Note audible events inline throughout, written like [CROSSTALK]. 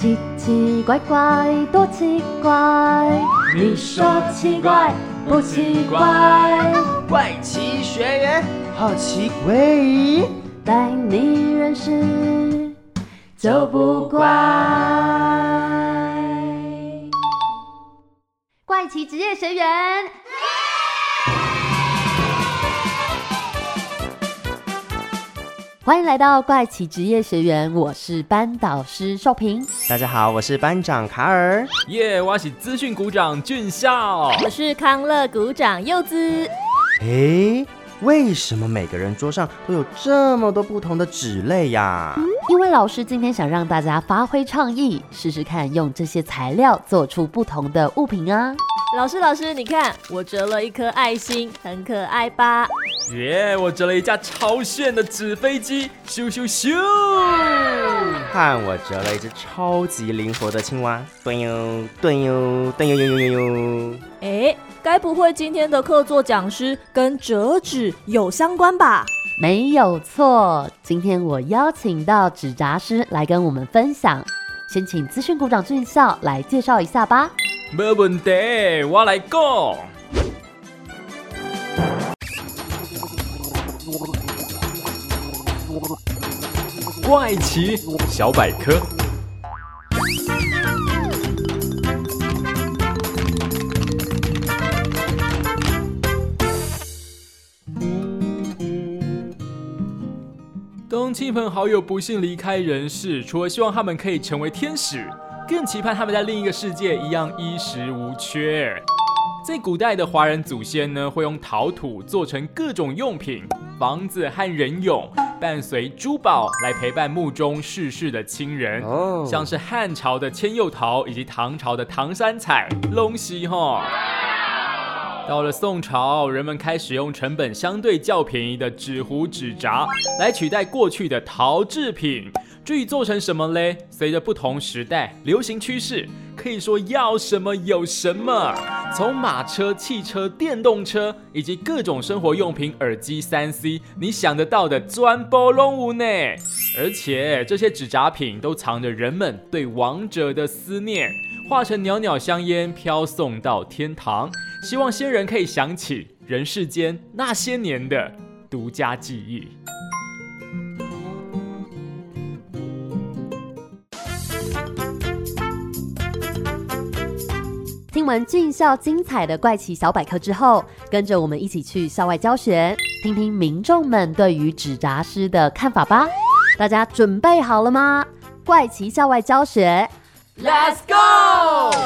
奇奇怪怪，多奇怪！你说奇怪不奇怪？怪奇学员好奇怪，带你认识就不怪。怪奇职业学员。欢迎来到怪奇职业学员，我是班导师寿平。大家好，我是班长卡尔。耶，我是资讯股长俊孝。我是康乐股长柚子。诶，为什么每个人桌上都有这么多不同的纸类呀？因为老师今天想让大家发挥创意，试试看用这些材料做出不同的物品啊。老师，老师，你看我折了一颗爱心，很可爱吧？耶，我折了一架超炫的纸飞机，咻咻咻！看我折了一只超级灵活的青蛙，蹲哟蹲哟蹲哟哟哟哟！哎，该不会今天的客座讲师跟折纸有相关吧？没有错，今天我邀请到纸扎师来跟我们分享，先请资讯股长俊孝来介绍一下吧。没问题，我来讲。怪奇小百科。当亲朋好友不幸离开人世，除了希望他们可以成为天使。更期盼他们在另一个世界一样衣食无缺。在古代的华人祖先呢，会用陶土做成各种用品，房子和人俑，伴随珠宝来陪伴墓中逝世的亲人。哦，像是汉朝的千釉陶以及唐朝的唐三彩，龙喜哈。到了宋朝，人们开始用成本相对较便宜的纸糊纸扎来取代过去的陶制品。至于做成什么嘞？随着不同时代流行趋势，可以说要什么有什么。从马车、汽车、电动车，以及各种生活用品、耳机、三 C，你想得到的专包拢无呢。而且这些纸扎品都藏着人们对亡者的思念，化成袅袅香烟飘送到天堂，希望仙人可以想起人世间那些年的独家记忆。听完俊校精彩的怪奇小百科之后，跟着我们一起去校外教学，听听民众们对于纸扎师的看法吧。大家准备好了吗？怪奇校外教学，Let's go！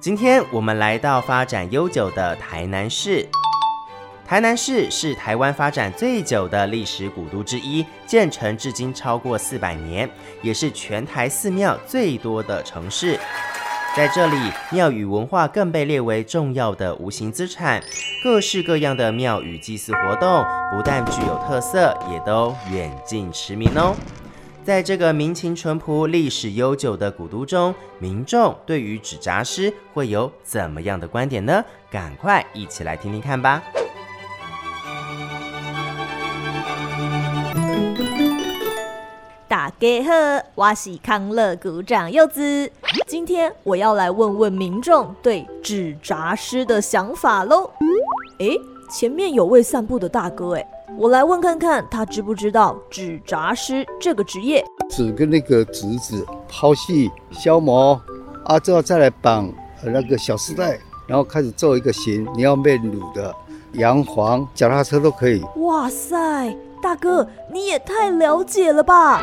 今天我们来到发展悠久的台南市。台南市是台湾发展最久的历史古都之一，建成至今超过四百年，也是全台寺庙最多的城市。在这里，庙宇文化更被列为重要的无形资产，各式各样的庙宇祭祀活动不但具有特色，也都远近驰名哦。在这个民情淳朴、历史悠久的古都中，民众对于纸扎师会有怎么样的观点呢？赶快一起来听听看吧！大家好，我是康乐股长柚子。今天我要来问问民众对纸扎师的想法喽。哎，前面有位散步的大哥，哎，我来问看看他知不知道纸扎师这个职业？纸跟那个纸子抛细消磨啊，之后再来绑那个小丝带，然后开始做一个形。你要面乳的、洋黄、脚踏车都可以。哇塞！大哥，你也太了解了吧？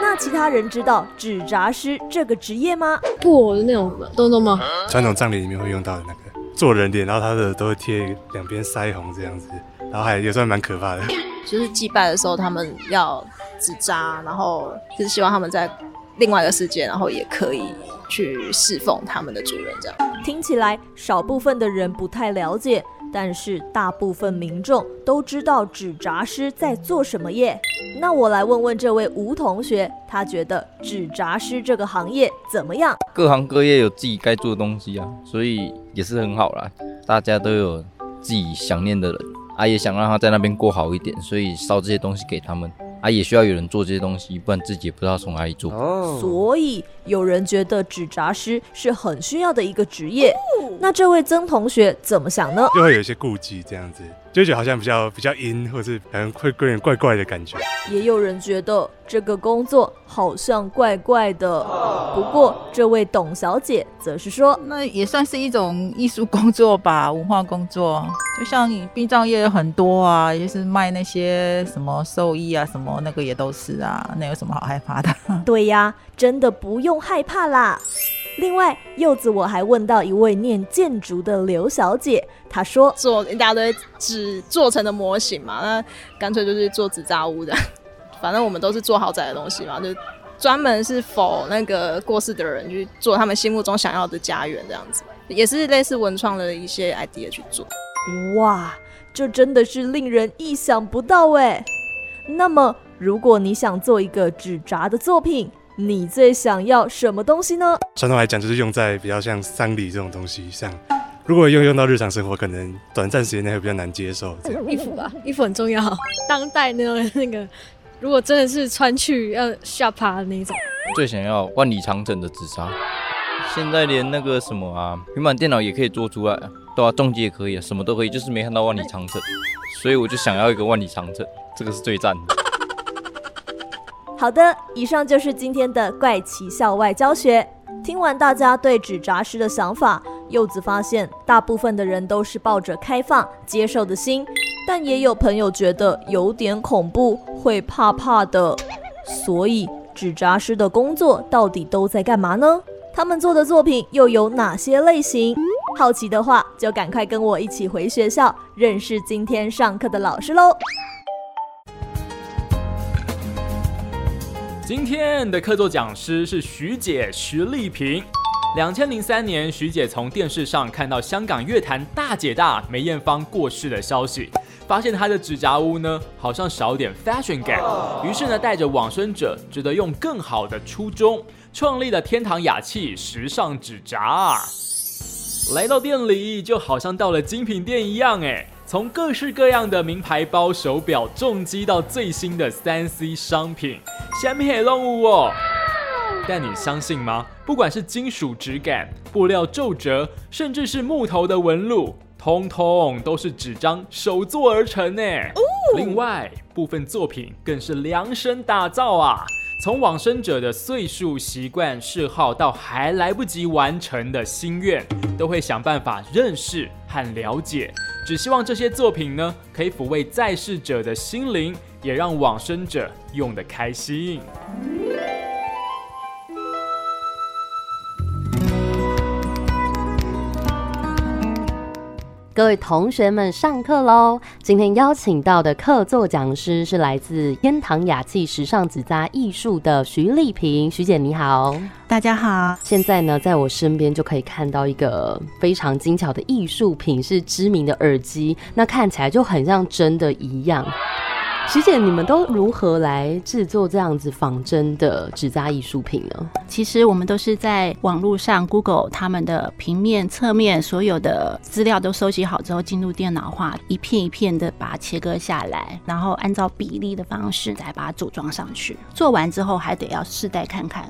那其他人知道纸扎师这个职业吗？布偶的那种东东吗？传统葬礼里面会用到的那个做人脸，然后他的都会贴两边腮红这样子，然后还也算蛮可怕的。就是祭拜的时候，他们要纸扎，然后就是希望他们在另外一个世界，然后也可以去侍奉他们的主人。这样听起来少部分的人不太了解。但是大部分民众都知道纸扎师在做什么业？那我来问问这位吴同学，他觉得纸扎师这个行业怎么样？各行各业有自己该做的东西啊，所以也是很好啦。大家都有自己想念的人，啊，也想让他在那边过好一点，所以烧这些东西给他们。啊，也需要有人做这些东西，不然自己也不知道从哪里做。哦，所以有人觉得纸扎师是很需要的一个职业。那这位曾同学怎么想呢？就会有一些顾忌，这样子就觉得好像比较比较阴，或是可能会有点怪怪的感觉。也有人觉得这个工作好像怪怪的。不过这位董小姐则是说，那也算是一种艺术工作吧，文化工作。就像你殡葬业有很多啊，也是卖那些什么寿衣啊，什么那个也都是啊，那有什么好害怕的？对呀，真的不用害怕啦。另外，柚子我还问到一位念建筑的刘小姐，她说做一大堆纸做成的模型嘛，那干脆就是做纸扎屋的。[LAUGHS] 反正我们都是做豪宅的东西嘛，就专门是否那个过世的人去做他们心目中想要的家园这样子，也是类似文创的一些 idea 去做。哇，这真的是令人意想不到哎。那么，如果你想做一个纸扎的作品，你最想要什么东西呢？传统来讲，就是用在比较像丧礼这种东西上。如果用用到日常生活，可能短暂时间内会比较难接受。衣服吧，衣服很重要。当代那种那个，如果真的是穿去要吓趴的那种，最想要万里长城的紫砂。现在连那个什么啊，平板电脑也可以做出来，对啊，重机也可以啊，什么都可以，就是没看到万里长城，所以我就想要一个万里长城，这个是最赞的。好的，以上就是今天的怪奇校外教学。听完大家对纸扎师的想法，柚子发现大部分的人都是抱着开放接受的心，但也有朋友觉得有点恐怖，会怕怕的。所以，纸扎师的工作到底都在干嘛呢？他们做的作品又有哪些类型？好奇的话，就赶快跟我一起回学校认识今天上课的老师喽！今天的客座讲师是徐姐徐丽萍。两千零三年，徐姐从电视上看到香港乐坛大姐大梅艳芳过世的消息，发现她的纸扎屋呢好像少点 fashion 感，于是呢带着往生者，值得用更好的初衷，创立了天堂雅气时尚纸扎。来到店里，就好像到了精品店一样，哎。从各式各样的名牌包、手表、重机到最新的三 C 商品，虾米也弄物哦！但你相信吗？不管是金属质感、布料皱褶，甚至是木头的纹路，通通都是纸张手做而成呢。另外，部分作品更是量身打造啊！从往生者的岁数、习惯、嗜好，到还来不及完成的心愿，都会想办法认识和了解。只希望这些作品呢，可以抚慰在世者的心灵，也让往生者用得开心。各位同学们，上课喽！今天邀请到的客座讲师是来自天堂雅气时尚纸扎艺术的徐丽萍，徐姐你好，大家好。现在呢，在我身边就可以看到一个非常精巧的艺术品，是知名的耳机，那看起来就很像真的一样。徐姐，你们都如何来制作这样子仿真的纸扎艺术品呢？其实我们都是在网络上 Google 他们的平面、侧面所有的资料都收集好之后，进入电脑化，一片一片的把它切割下来，然后按照比例的方式再把它组装上去。做完之后还得要试戴看看。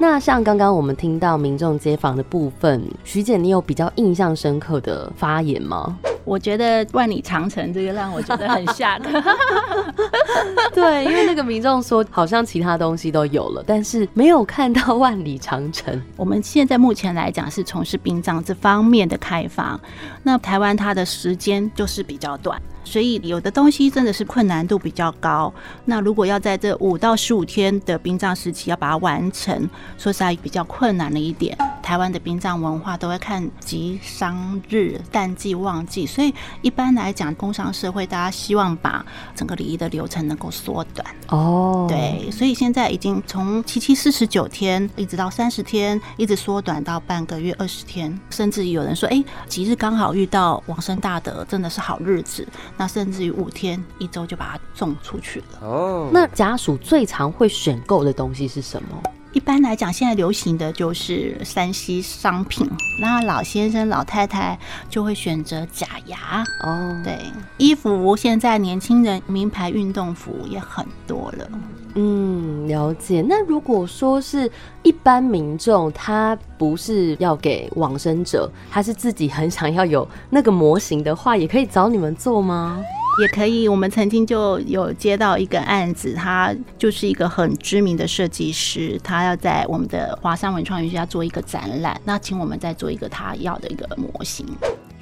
那像刚刚我们听到民众街访的部分，徐姐，你有比较印象深刻的发言吗？我觉得万里长城这个让我觉得很吓的。[LAUGHS] 对，因为那个民众说好像其他东西都有了，但是没有看到万里长城。我们现在目前来讲是从事殡葬这方面的开发，那台湾它的时间就是比较短。所以有的东西真的是困难度比较高。那如果要在这五到十五天的殡葬时期要把它完成，说实在比较困难了一点。台湾的殡葬文化都会看吉商日、淡季旺季，所以一般来讲，工商社会大家希望把整个礼仪的流程能够缩短。哦，对，所以现在已经从七七四十九天一直到三十天，一直缩短到半个月二十天，甚至有人说，哎，吉日刚好遇到往生大德，真的是好日子。那甚至于五天、一周就把它送出去了。哦，那家属最常会选购的东西是什么？一般来讲，现在流行的就是山西商品，那老先生、老太太就会选择假牙。哦，对，衣服现在年轻人名牌运动服也很多了。嗯，了解。那如果说是一般民众，他不是要给往生者，他是自己很想要有那个模型的话，也可以找你们做吗？也可以，我们曾经就有接到一个案子，他就是一个很知名的设计师，他要在我们的华山文创园区要做一个展览，那请我们再做一个他要的一个模型。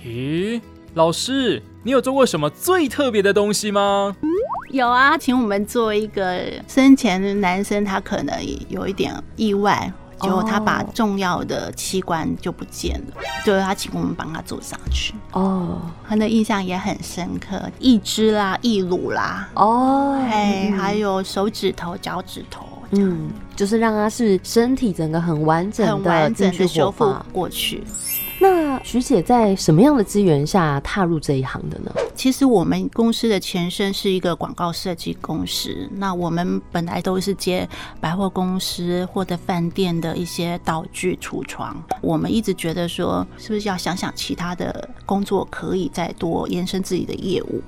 咦，老师，你有做过什么最特别的东西吗？有啊，请我们做一个生前的男生，他可能有一点意外，结果他把重要的器官就不见了，就是他请我们帮他做上去。哦，他的印象也很深刻，义肢啦、义乳啦，哦，哎，还有手指头、脚趾头，嗯，就是让他是身体整个很完整很的完整的修复。过去。那徐姐在什么样的资源下踏入这一行的呢？其实我们公司的前身是一个广告设计公司，那我们本来都是接百货公司或者饭店的一些道具橱窗。我们一直觉得说，是不是要想想其他的工作可以再多延伸自己的业务？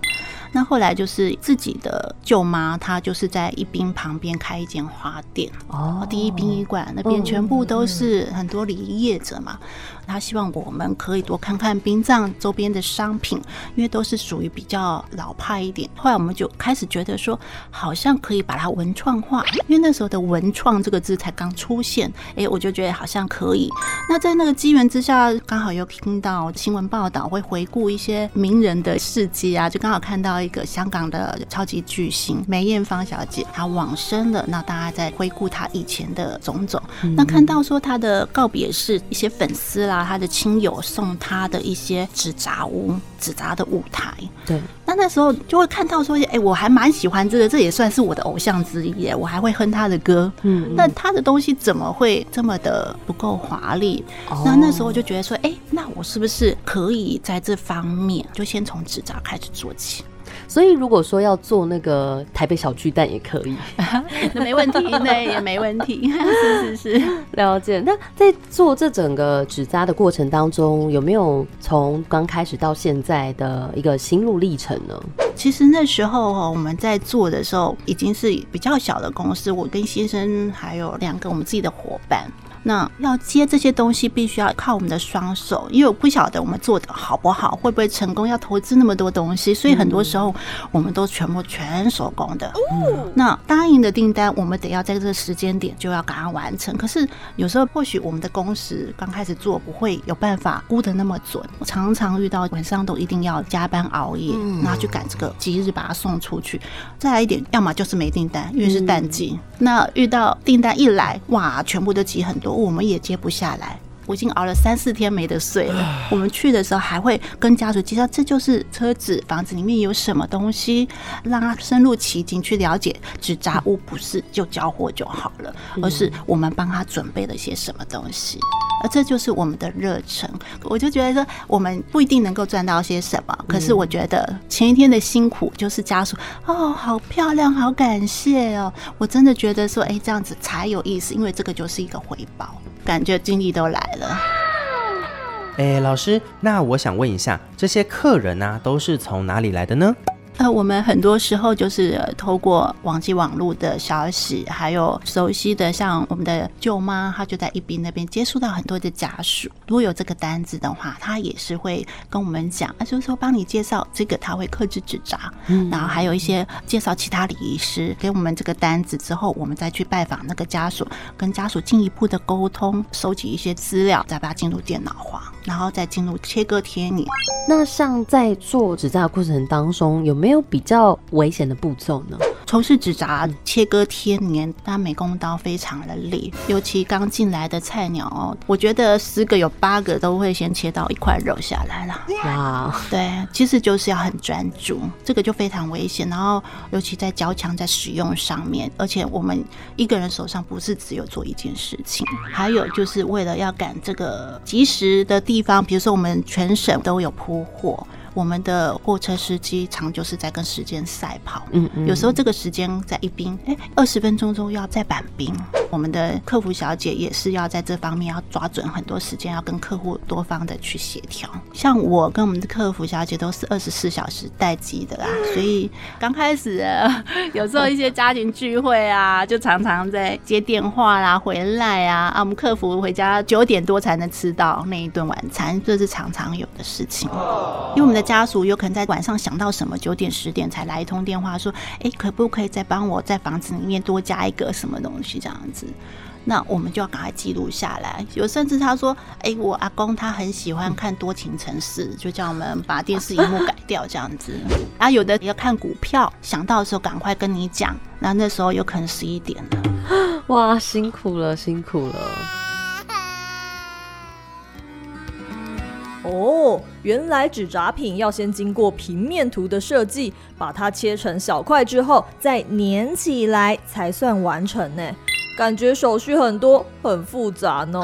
那后来就是自己的舅妈，她就是在一滨旁边开一间花店哦第一殡仪馆那边全部都是很多礼仪业者嘛，他希望我们可以多看看殡葬周边的商品，因为都是属于比较老派一点。后来我们就开始觉得说，好像可以把它文创化，因为那时候的“文创”这个字才刚出现，哎，我就觉得好像可以。那在那个机缘之下，刚好又听到新闻报道会回顾一些名人的事迹啊，就刚好看到一个香港的超级巨星梅艳芳小姐，她往生了，那大家在回顾她以前的种种，那看到说她的告别是，一些粉丝啦，她的亲友送她的一些纸扎屋、纸扎的舞台，对，那那时候就会看到说，哎、我还蛮喜欢这个，这也算是我的偶像之一耶，我还会哼他的歌。嗯那他的东西怎么会这么的不够华丽？哦那那时候就觉得说，哎、那我是不是可以在这方面就先从纸扎开始做起？所以如果说要做那个台北小巨蛋也可以，[LAUGHS] 那没问题，[LAUGHS] 那也没问题，[LAUGHS] 是是是。了解。那在做这整个纸扎的过程当中，有没有从刚开始到现在的一个心路历程呢？其实那时候哈，我们在做的时候已经是比较小的公司，我跟先生还有两个我们自己的伙伴。那要接这些东西，必须要靠我们的双手，因为我不晓得我们做的好不好，会不会成功，要投资那么多东西，所以很多时候我们都全部全手工的。那答应的订单，我们得要在这个时间点就要赶快完成。可是有时候或许我们的工时刚开始做不会有办法估的那么准，我常常遇到晚上都一定要加班熬夜，然后去赶这个吉日把它送出去。再来一点，要么就是没订单，因为是淡季。那遇到订单一来，哇，全部都挤很多，我们也接不下来。我已经熬了三四天没得睡了。我们去的时候还会跟家属介绍，这就是车子、房子里面有什么东西，让他深入其境去了解。纸扎屋不是就交货就好了，而是我们帮他准备了些什么东西。而这就是我们的热忱。我就觉得说，我们不一定能够赚到些什么，可是我觉得前一天的辛苦就是家属哦，好漂亮，好感谢哦。我真的觉得说，哎，这样子才有意思，因为这个就是一个回报，感觉精力都来了。哎，老师，那我想问一下，这些客人呢、都是从哪里来的呢？呃，我们很多时候就是呃透过网际网络的消息，还有熟悉的，像我们的舅妈，她就在宜宾那边接触到很多的家属。如果有这个单子的话，她也是会跟我们讲，啊，就是说帮你介绍这个，他会克制纸扎，嗯。然后还有一些介绍其他礼仪师，给我们这个单子之后，我们再去拜访那个家属，跟家属进一步的沟通，收集一些资料，再把它进入电脑化，然后再进入切割贴拟。那像在做纸扎的过程当中，有没有比较危险的步骤呢？从事纸扎切割贴粘，它美工刀非常的利，尤其刚进来的菜鸟哦，我觉得十个有八个都会先切到一块肉下来了。哇，对，其实就是要很专注，这个就非常危险。然后尤其在胶枪在使用上面，而且我们一个人手上不是只有做一件事情，还有就是为了要赶这个及时的地方，比如说我们全省都有铺货。我们的货车司机常就是在跟时间赛跑，嗯嗯有时候这个时间在一冰，哎，二十分钟中要再板冰。我们的客服小姐也是要在这方面要抓准很多时间，要跟客户多方的去协调。像我跟我们的客服小姐都是二十四小时待机的啦，所以刚开始呃有时候一些家庭聚会啊，就常常在接电话啦、回来啊，啊，我们客服回家九点多才能吃到那一顿晚餐，这是常常有的事情。因为我们的家属有可能在晚上想到什么，九点十点才来一通电话说，哎，可不可以再帮我在房子里面多加一个什么东西这样子？那我们就要赶快记录下来。有甚至他说，哎，我阿公他很喜欢看多情城市，就叫我们把电视荧幕改掉这样子。啊，有的要看股票，想到的时候赶快跟你讲。那那时候有可能十一点了。[LAUGHS] 哇，辛苦了，辛苦了。哦，原来纸扎品要先经过平面图的设计，把它切成小块之后再粘起来才算完成呢。感觉手续很多，很复杂呢。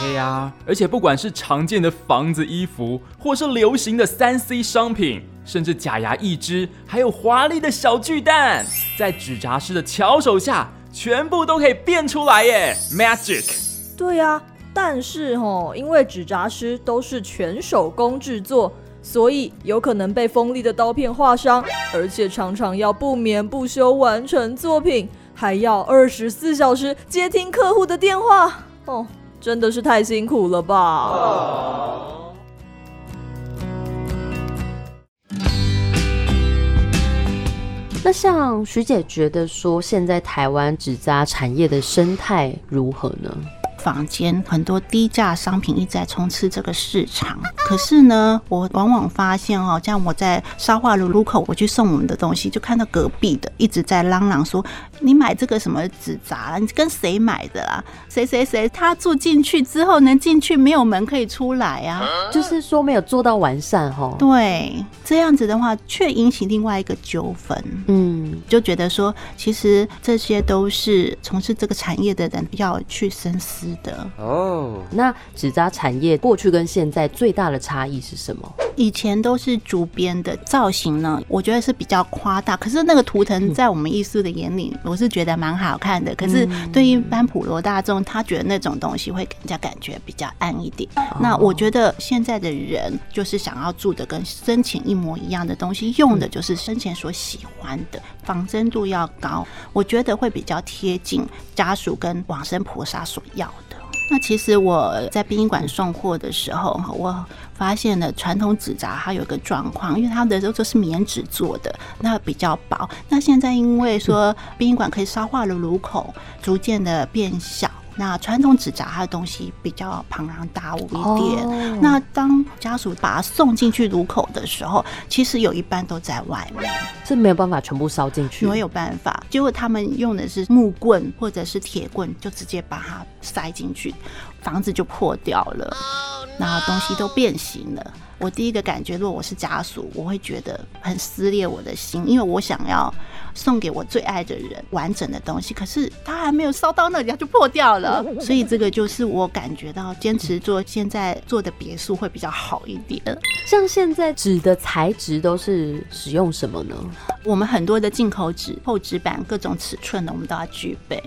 嘿呀、而且不管是常见的房子、衣服，或是流行的三 C 商品，甚至假牙一只，还有华丽的小巨蛋，在纸扎师的巧手下，全部都可以变出来耶！Magic。对呀、但是哦，因为纸扎师都是全手工制作，所以有可能被锋利的刀片划伤，而且常常要不眠不休完成作品，还要二十四小时接听客户的电话。哦，真的是太辛苦了吧！那像徐姐觉得说，现在台湾纸扎产业的生态如何呢？房间很多低价商品一直在充斥这个市场，可是呢，我往往发现哦，像我在沙化路路口，我去送我们的东西，就看到隔壁的一直在嚷嚷说：“你买这个什么纸扎，你跟谁买的啦？谁谁谁他住进去之后能进去，没有门可以出来啊！”就是说没有做到完善哈。对，这样子的话，却引起另外一个纠纷。嗯，就觉得说，其实这些都是从事这个产业的人要去深思的。哦，那纸扎产业过去跟现在最大的差异是什么？以前都是竹编的造型呢，我觉得是比较夸大。可是那个图腾在我们艺术的眼里，我是觉得蛮好看的。可是对于一般普罗大众，他觉得那种东西会给人家感觉比较暗一点。那我觉得现在的人就是想要住的跟生前一模一样的东西，用的就是生前所喜欢的，仿真度要高，我觉得会比较贴近家属跟往生菩萨所要的。那其实我在殡仪馆送货的时候，我发现了传统纸扎它有一个状况，因为它的都都是棉纸做的，那比较薄。那现在因为说殡仪馆可以烧化的炉口逐渐的变小。那传统纸扎它的东西比较庞然大物一点，哦那当家属把它送进去炉口的时候，其实有一半都在外面。这没有办法全部烧进去。没有办法，结果他们用的是木棍或者是铁棍，就直接把它塞进去，房子就破掉了，然后东西都变形了。我第一个感觉，如果我是家属，我会觉得很撕裂我的心，因为我想要送给我最爱的人完整的东西，可是它还没有烧到那里，它就破掉了。[LAUGHS] 所以这个就是我感觉到坚持做现在做的别墅会比较好一点。像现在纸的材质都是使用什么呢？我们很多的进口纸、厚纸板，各种尺寸的我们都要具备，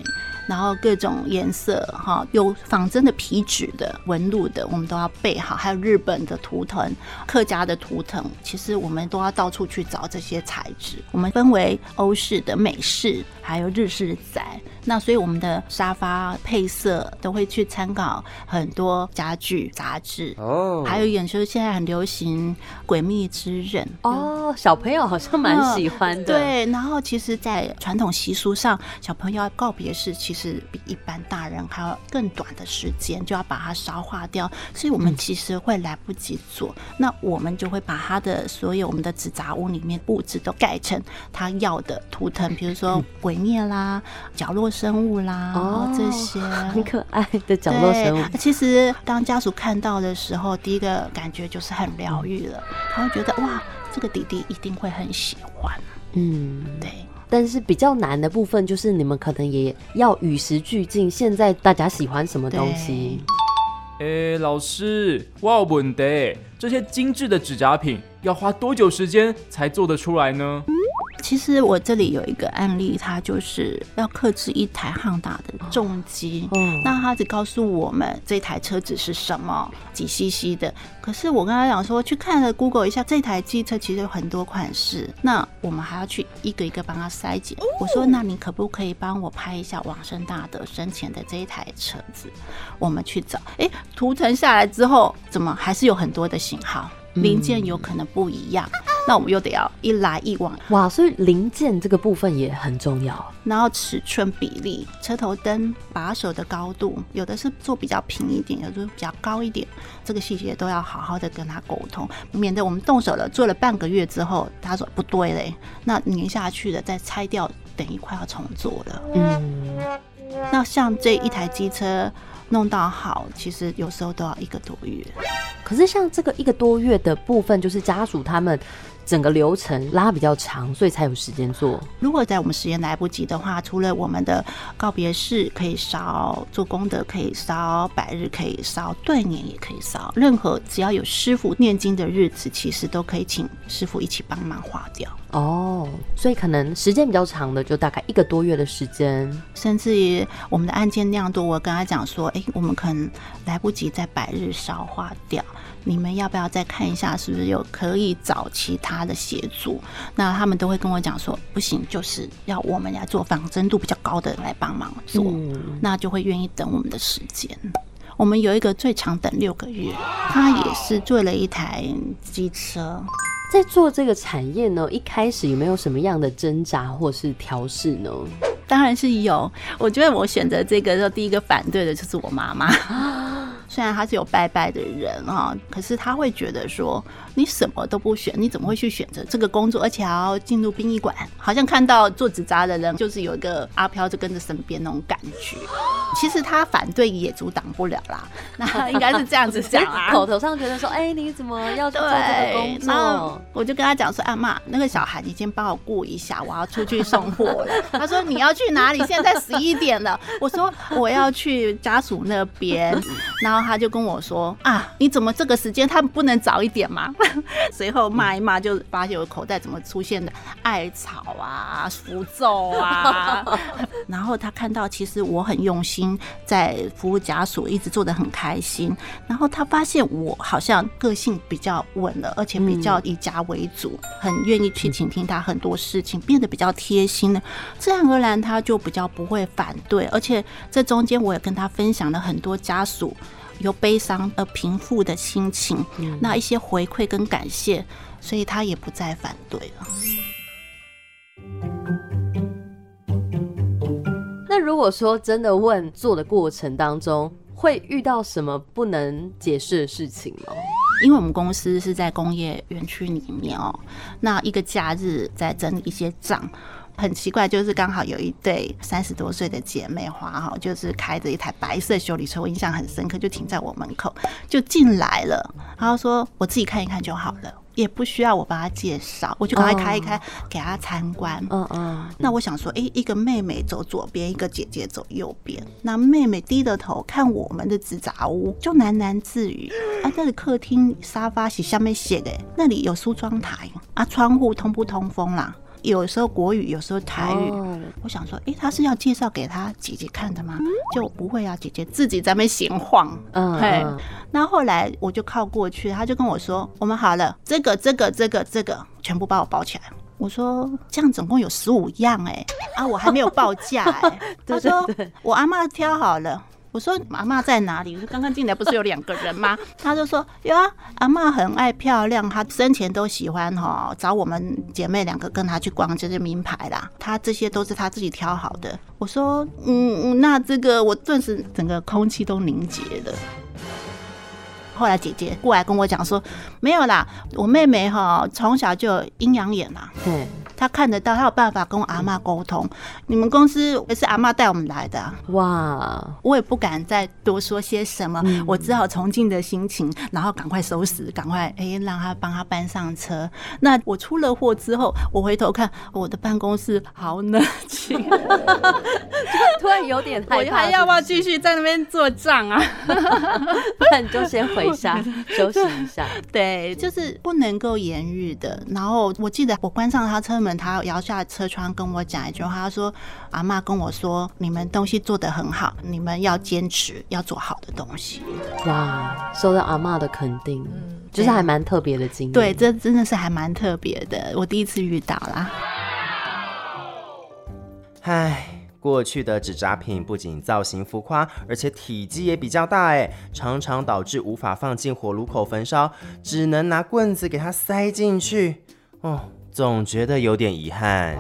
然后各种颜色哈，有仿真的皮纸的、纹路的，我们都要备好，还有日本的图腾、客家的图腾，其实我们都要到处去找这些材质。我们分为欧式的、美式，还有日式宅。那所以我们的沙发配色都会去参考很多家具杂志哦还有一点就是现在很流行《诡秘之刃》哦，小朋友好像蛮喜欢的。，对，然后其实，在传统习俗上，小朋友要告别式，其实比一般大人还要更短的时间，就要把它消化掉，所以我们其实会来不及做。那我们就会把他的所有我们的纸杂物里面布置都改成他要的图腾，比如说鬼灭啦、角落生物啦，哦这些 [LAUGHS] 很可爱的角落生物。对其实当家属看到的时候，第一个感觉就是很疗愈了，他会觉得哇，这个弟弟一定会很喜欢。嗯，对。但是比较难的部分就是你们可能也要与时俱进，现在大家喜欢什么东西？哎，老师，我有问题，这些精致的指甲品要花多久时间才做得出来呢？其实我这里有一个案例，他就是要克制一台汉达的重机。嗯，那他只告诉我们这台车子是什么几 CC 的。可是我跟他讲说，去看了 Google 一下，这台机车其实有很多款式，那我们还要去一个一个帮他筛检。我说，那你可不可以帮我拍一下往生大德生前的这一台车子？我们去找，哎，图腾下来之后，怎么还是有很多的型号？零件有可能不一样，那我们又得要一来一往哇，所以零件这个部分也很重要。然后尺寸比例、车头灯把手的高度，有的是做比较平一点，有的比较高一点，这个细节都要好好的跟他沟通，免得我们动手了做了半个月之后，他说不对嘞，那粘下去的再拆掉，等于快要重做了。嗯，那像这一台机车。弄到好，其实有时候都要一个多月。可是像这个一个多月的部分，就是家属他们整个流程拉比较长，所以才有时间做。如果在我们时间来不及的话，除了我们的告别式可以烧，做功德可以烧，百日可以烧，对年也可以烧，任何只要有师傅念经的日子，其实都可以请师傅一起帮忙化掉。哦，所以可能时间比较长的，就大概一个多月的时间，甚至于我们的案件量多，我跟他讲说，哎，我们可能来不及在百日烧化掉，你们要不要再看一下，是不是有可以找其他的协助？那他们都会跟我讲说，不行，就是要我们来做仿真度比较高的来帮忙做，那就会愿意等我们的时间。我们有一个最长等六个月，他也是做了一台机车。在做这个产业呢，一开始有没有什么样的挣扎或是调试呢？当然是有。我觉得我选择这个的时候，第一个反对的就是我妈妈。[GASPS] 虽然她是有拜拜的人哈，可是她会觉得说你什么都不选，你怎么会去选择这个工作，而且还要进入殡仪馆？好像看到做纸扎的人就是有一个阿飘就跟着身边那种感觉。其实他反对也阻挡不了啦，[LAUGHS] 那应该是这样子讲啊。[LAUGHS] 口头上觉得说，哎，你怎么要做这个工作？我就跟他讲说，阿妈，那个小孩你先帮我顾一下，我要出去送货了。[LAUGHS] 他说你要去哪里？现在十一点了。我说我要去家属那边，然后。他就跟我说：“啊，你怎么这个时间他们不能早一点吗？”随后骂一骂，就发现我口袋怎么出现的艾草啊、符咒啊。然后他看到其实我很用心在服务家属，一直做的很开心。然后他发现我好像个性比较稳了，而且比较以家为主，很愿意去倾听他很多事情，变得比较贴心了。自然而然他就比较不会反对，而且这中间我也跟他分享了很多家属。有悲伤而平复的心情，那一些回馈跟感谢，所以他也不再反对了。那如果说真的问做的过程当中，会遇到什么不能解释的事情吗？因为我们公司是在工业园区里面哦，那一个假日在整理一些账。很奇怪，就是刚好有一对三十多岁的姐妹花哈，就是开着一台白色修理车，我印象很深刻，就停在我门口，就进来了。然后说我自己看一看就好了，也不需要我帮他介绍，我就赶快开一开给他参观。嗯嗯。那我想说，哎，一个妹妹走左边，一个姐姐走右边。那妹妹低着头看我们的纸杂屋，就喃喃自语：啊，这里客厅沙发是下面写的，那里有梳妆台啊，窗户通不通风啦？有时候国语，有时候台语。我想说，哎，他是要介绍给他姐姐看的吗？就不会啊，姐姐自己在那闲晃。嗯，嘿。那后来我就靠过去，他就跟我说：“我们好了，这个、这个、这个、这个，全部把我包起来。”我说：“这样总共有十五样，哎，啊，我还没有报价。” [LAUGHS] 哎，他说：“我阿妈挑好了。”我说阿妈在哪里？我说刚刚进来不是有两个人吗？[LAUGHS] 他就说有啊，阿妈很爱漂亮，她生前都喜欢哈找我们姐妹两个跟她去逛这些名牌啦。她这些都是她自己挑好的。我说嗯，那这个我顿时整个空气都凝结了。后来姐姐过来跟我讲说，没有啦，我妹妹哈从小就阴阳眼啦。对。他看得到，他有办法跟我阿妈沟通。你们公司也是阿妈带我们来的啊，哇，我也不敢再多说些什么，嗯我只好崇敬的心情，然后赶快收拾，赶快哎、让他帮他搬上车。那我出了货之后，我回头看我的办公室好冷清，[LAUGHS] 突然有点害我怕，[LAUGHS] 还要不要继续在那边做账啊？不是？不然你就先回家 [LAUGHS] 休息一下。对，就是不能够言语的。然后我记得我关上他车门，他摇下车窗跟我讲一句话，他说：“阿妈跟我说，你们东西做得很好，你们要坚持，要做好的东西。哇，受到阿妈的肯定，就是还蛮特别的经”历。对，这真的是还蛮特别的，我第一次遇到啦。唉，过去的纸扎品不仅造型浮夸，而且体积也比较大，哎，常常导致无法放进火炉口焚烧，只能拿棍子给它塞进去。哦，总觉得有点遗憾。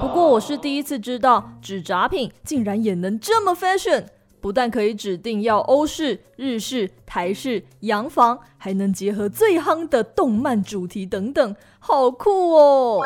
不过我是第一次知道纸扎品竟然也能这么 fashion，不但可以指定要欧式、日式、台式、洋房，还能结合最夯的动漫主题等等，好酷哦！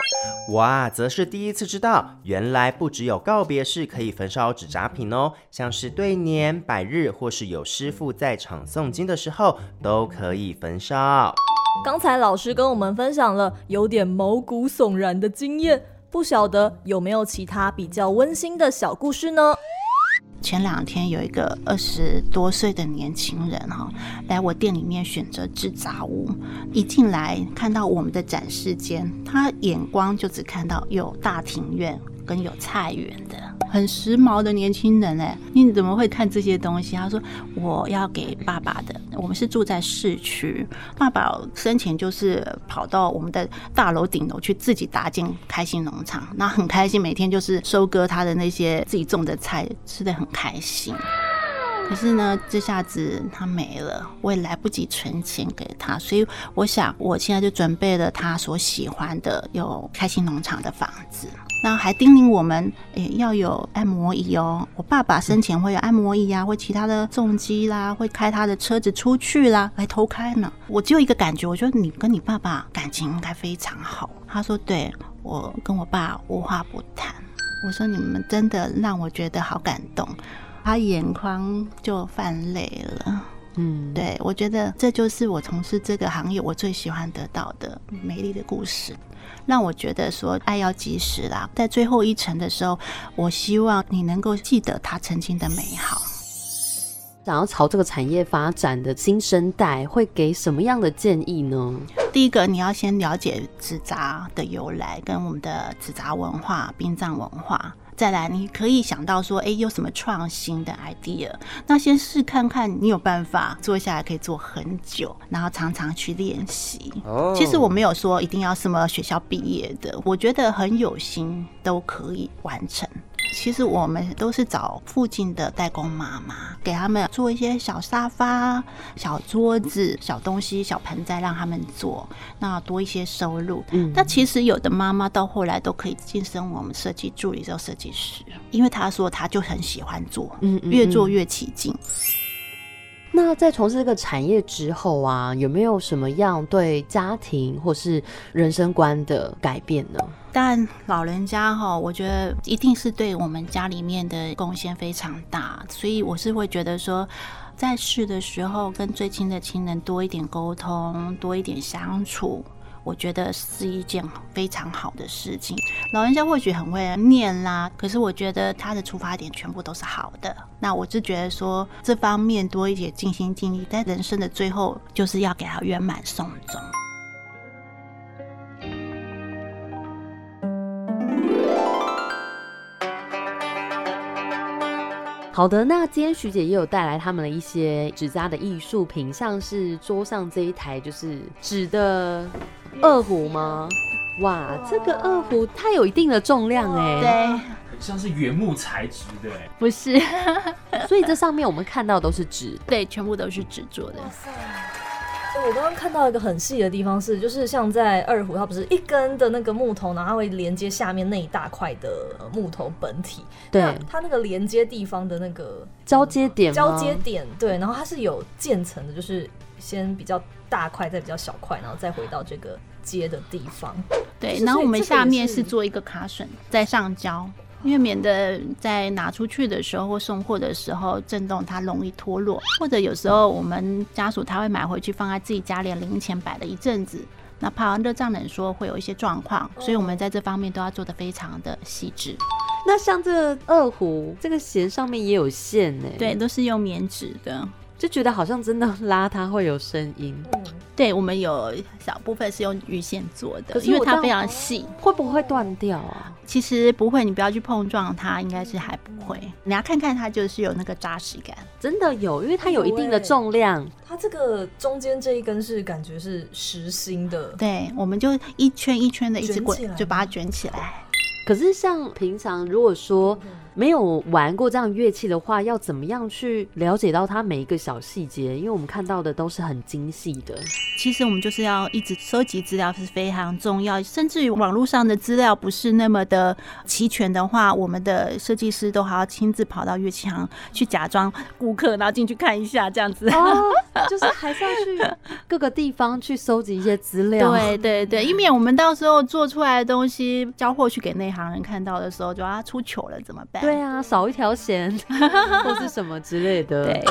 哇，则是第一次知道，原来不只有告别式可以焚烧纸扎品哦，像是对年、百日或是有师傅在场诵经的时候，都可以焚烧。刚才老师跟我们分享了有点毛骨悚然的经验，不晓得有没有其他比较温馨的小故事呢？前两天有一个二十多岁的年轻人哈，来我店里面选择制杂物，一进来看到我们的展示间，他眼光就只看到有大庭院跟有菜园的，很时髦的年轻人哎，你怎么会看这些东西？他说我要给爸爸的，我们是住在市区，爸爸生前就是跑到我们的大楼顶楼去自己搭建开心农场，那很开心，每天就是收割他的那些自己种的菜，吃的很开心。可是呢，这下子他没了，我也来不及存钱给他，所以我想，我现在就准备了他所喜欢的有开心农场的房子。那还叮咛我们，诶、要有按摩椅哦。我爸爸生前会有按摩椅啊，会其他的重机啦，会开他的车子出去啦，来偷开呢。我只有一个感觉，我觉得你跟你爸爸感情应该非常好。他说，对我跟我爸无话不谈。我说，你们真的让我觉得好感动。他眼眶就泛泪了。嗯，对，我觉得这就是我从事这个行业我最喜欢得到的美丽的故事，让我觉得说爱要及时啦。在最后一程的时候，我希望你能够记得他曾经的美好。想要朝这个产业发展的新生代会给什么样的建议呢？第一个，你要先了解纸扎的由来，跟我们的纸扎文化、殡葬文化。再来，你可以想到说，哎，有什么创新的 idea？那先试看看，你有办法坐下来，可以坐很久，然后常常去练习。哦其实我没有说一定要什么学校毕业的，我觉得很有心都可以完成。其实我们都是找附近的代工妈妈，给他们做一些小沙发、小桌子、小东西、小盆栽，让他们做，那多一些收入。嗯那其实有的妈妈到后来都可以晋升我们设计助理做设计师，因为她说她就很喜欢做，嗯嗯嗯越做越起劲。那在从事这个产业之后啊，有没有什么样对家庭或是人生观的改变呢？但老人家哈，我觉得一定是对我们家里面的贡献非常大，所以我是会觉得说，在世的时候跟最亲的亲人多一点沟通，多一点相处。我觉得是一件非常好的事情。老人家或许很会念啦，可是我觉得他的出发点全部都是好的。那我就觉得说这方面多一点尽心尽力，在人生的最后就是要给他圆满送终。好的，那今天徐姐也有带来他们的一些纸扎的艺术品，像是桌上这一台就是纸的二胡吗？哇，这个二胡它有一定的重量哎，对，很像是原木材质的，哎不是，[LAUGHS] 所以这上面我们看到都是纸，对，全部都是纸做的。我刚刚看到一个很细的地方是，就是像在二胡，它不是一根的那个木头，然后它会连接下面那一大块的木头本体。对那它那个连接地方的那个交接点交接点，对，然后它是有渐层的，就是先比较大块，再比较小块，然后再回到这个接的地方。对，然后我们下面是是做一个卡榫，再上胶，因为免得在拿出去的时候或送货的时候震动它容易脱落，或者有时候我们家属他会买回去放在自己家里的零钱摆了一阵子。那怕热胀冷缩会有一些状况，所以我们在这方面都要做得非常的细致。那像这二胡，这个弦上面也有线呢，对，，都是用棉纸的。就觉得好像真的 [LAUGHS] 拉它会有声音，对，我们有小部分是用鱼线做的可，是因为它非常细。会不会断掉啊？其实不会，你不要去碰撞它，应该是还不会。你要看看它，就是有那个扎实感。真的有，因为它有一定的重量，它这个中间这一根是感觉是实心的，对，我们就一圈一圈的一直滚就把它卷起来。可是像平常如果说没有玩过这样乐器的话，要怎么样去了解到它每一个小细节？因为我们看到的都是很精细的。其实我们就是要一直收集资料是非常重要，甚至于网络上的资料不是那么的齐全的话，我们的设计师都还要亲自跑到乐器行去假装顾客，然后进去看一下这样子。哦，[LAUGHS] 就是还是要去各个地方去收集一些资料。对对对，以免我们到时候做出来的东西交货去给内行人看到的时候，就啊出糗了怎么办？对啊，少一条弦 [LAUGHS] 或是什么之类的。对。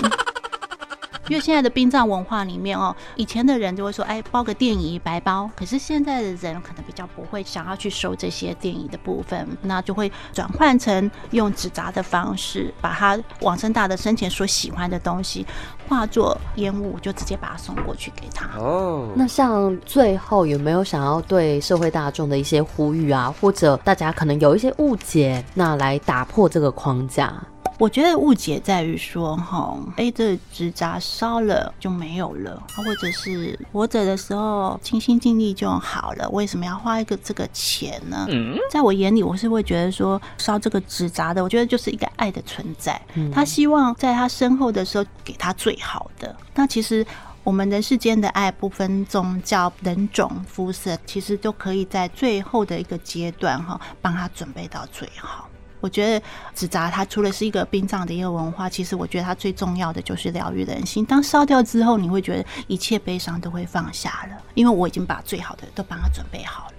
因为现在的殡葬文化里面哦，以前的人就会说，哎，包个电影白包。可是现在的人可能比较不会想要去收这些电影的部分，那就会转换成用纸扎的方式，把他往生大的生前所喜欢的东西化作烟雾，就直接把它送过去给他。哦，那像最后有没有想要对社会大众的一些呼吁啊，或者大家可能有一些误解，那来打破这个框架？我觉得误解在于说，哈，哎，这纸扎烧了就没有了，或者是活着的时候尽心尽力就好了，为什么要花一个这个钱呢？嗯，在我眼里，我是会觉得说，烧这个纸扎的，我觉得就是一个爱的存在。嗯他希望在他身后的时候给他最好的。那其实我们人世间的爱不分宗教、人种、肤色，其实都可以在最后的一个阶段哈，帮他准备到最好。我觉得纸扎它除了是一个殡葬的一个文化，其实我觉得它最重要的就是疗愈人心。当烧掉之后，你会觉得一切悲伤都会放下了，因为我已经把最好的都帮他准备好了。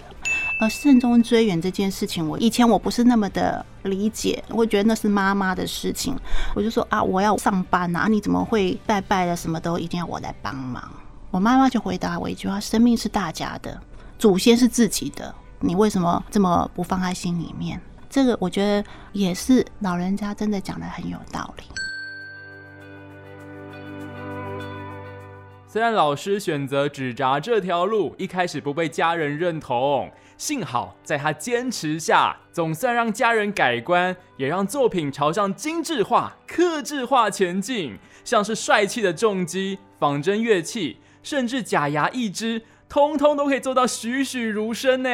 而慎终追远这件事情，我以前我不是那么的理解，我觉得那是妈妈的事情。我就说啊，我要上班啊，你怎么会拜拜了什么都一定要我来帮忙？我妈妈就回答我一句话：生命是大家的，祖先是自己的，你为什么这么不放在心里面？这个我觉得也是老人家真的讲的很有道理。虽然老师选择纸扎这条路，一开始不被家人认同，幸好在他坚持下，总算让家人改观，也让作品朝向精致化、克制化前进。像是帅气的重机、仿真乐器，甚至假牙一只，通通都可以做到栩栩如生呢。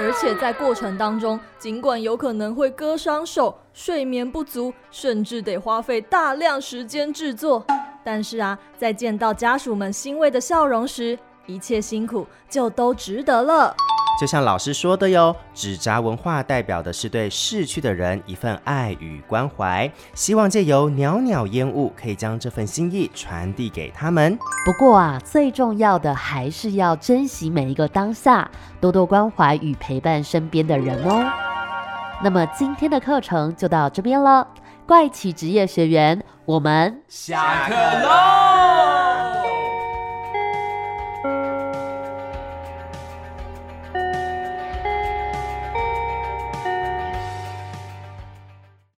而且在过程当中，尽管有可能会割伤手、睡眠不足，甚至得花费大量时间制作，但是啊，在见到家属们欣慰的笑容时，一切辛苦就都值得了。就像老师说的哟，纸扎文化代表的是对逝去的人一份爱与关怀，希望借由袅袅烟雾，可以将这份心意传递给他们。不过啊，最重要的还是要珍惜每一个当下，多多关怀与陪伴身边的人哦。那么今天的课程就到这边了，怪奇职业学员，我们下课喽。